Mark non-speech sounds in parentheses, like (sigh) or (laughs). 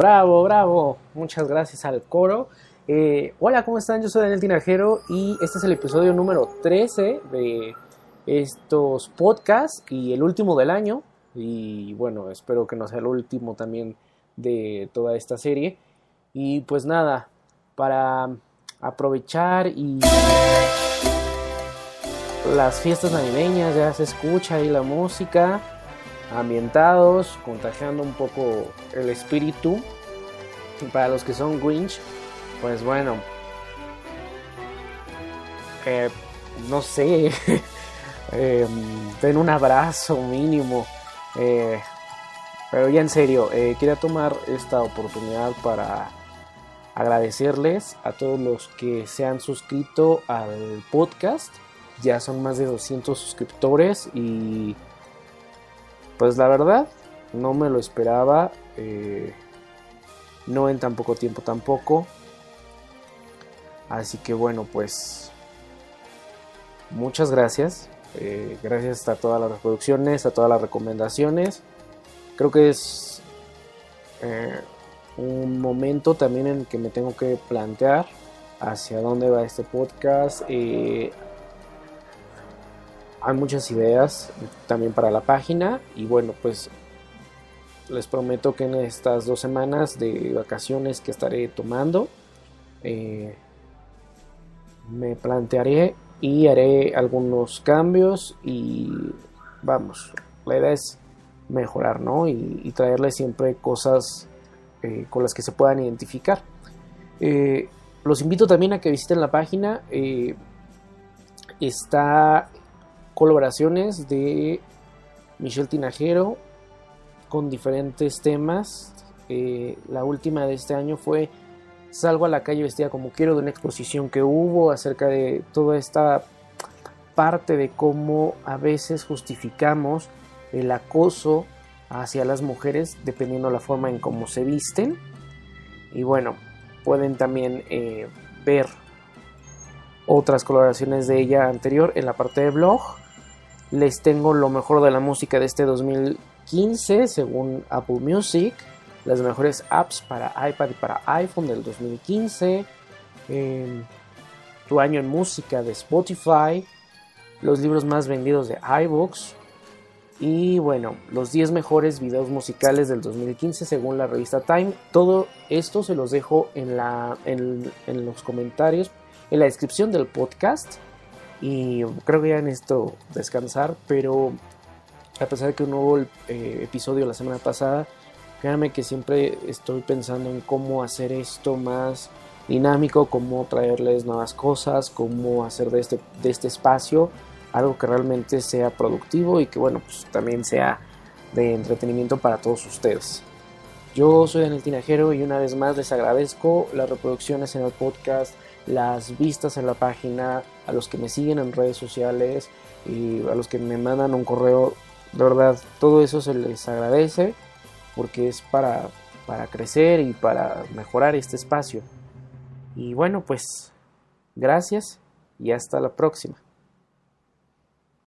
Bravo, bravo. Muchas gracias al coro. Eh, hola, ¿cómo están? Yo soy Daniel Tinajero y este es el episodio número 13 de estos podcasts y el último del año. Y bueno, espero que no sea el último también de toda esta serie. Y pues nada, para aprovechar y las fiestas navideñas, ya se escucha ahí la música, ambientados, contagiando un poco el espíritu. Y para los que son Grinch, pues bueno, no sé, (laughs) eh, un abrazo mínimo. eh, pero ya en serio, eh, quería tomar esta oportunidad para agradecerles a todos los que se han suscrito al podcast. Ya son más de 200 suscriptores y pues la verdad no me lo esperaba. eh, no en tan poco tiempo tampoco. Así que bueno, pues muchas gracias. eh, gracias a todas las reproducciones, a todas las recomendaciones. Creo que es eh, un momento también en el que me tengo que plantear hacia dónde va este podcast. eh, hay muchas ideas también para la página y bueno, pues les prometo que en estas dos semanas de vacaciones que estaré tomando, eh, me plantearé y haré algunos cambios y vamos, la idea es mejorar, ¿no? Y, y siempre cosas eh, con las que se puedan identificar. Eh, los invito también a que visiten la página. eh, está colaboraciones de Michelle Tinajero con diferentes temas. La última de este año fue Salgo a la calle vestida como quiero de una exposición que hubo acerca de toda esta parte de cómo a veces justificamos el acoso hacia las mujeres dependiendo de la forma en cómo se visten. Y bueno, pueden también eh, ver otras colaboraciones de ella anterior en la parte de blog. Les tengo lo mejor de la música de este 2015 según Apple Music. Las mejores apps para iPad y para iPhone del 2015. eh, tu año en música de Spotify. Los libros más vendidos de iBooks. Y bueno, los 10 mejores videos musicales del 2015 según la revista Time. Todo esto se los dejo en, la, en, en los comentarios, en la descripción del podcast. Y creo que ya necesito descansar, pero a pesar de que no hubo el eh, episodio la semana pasada, créanme que siempre estoy pensando en cómo hacer esto más dinámico, cómo traerles nuevas cosas, cómo hacer de este, de este espacio algo que realmente sea productivo y que bueno, pues también sea de entretenimiento para todos ustedes. Yo soy Daniel Tinajero y una vez más les agradezco las reproducciones en el podcast, las vistas en la página, a los que me siguen en redes sociales y a los que me mandan un correo. De verdad, todo eso se les agradece porque es para, para crecer y para mejorar este espacio. Y bueno, pues gracias y hasta la próxima.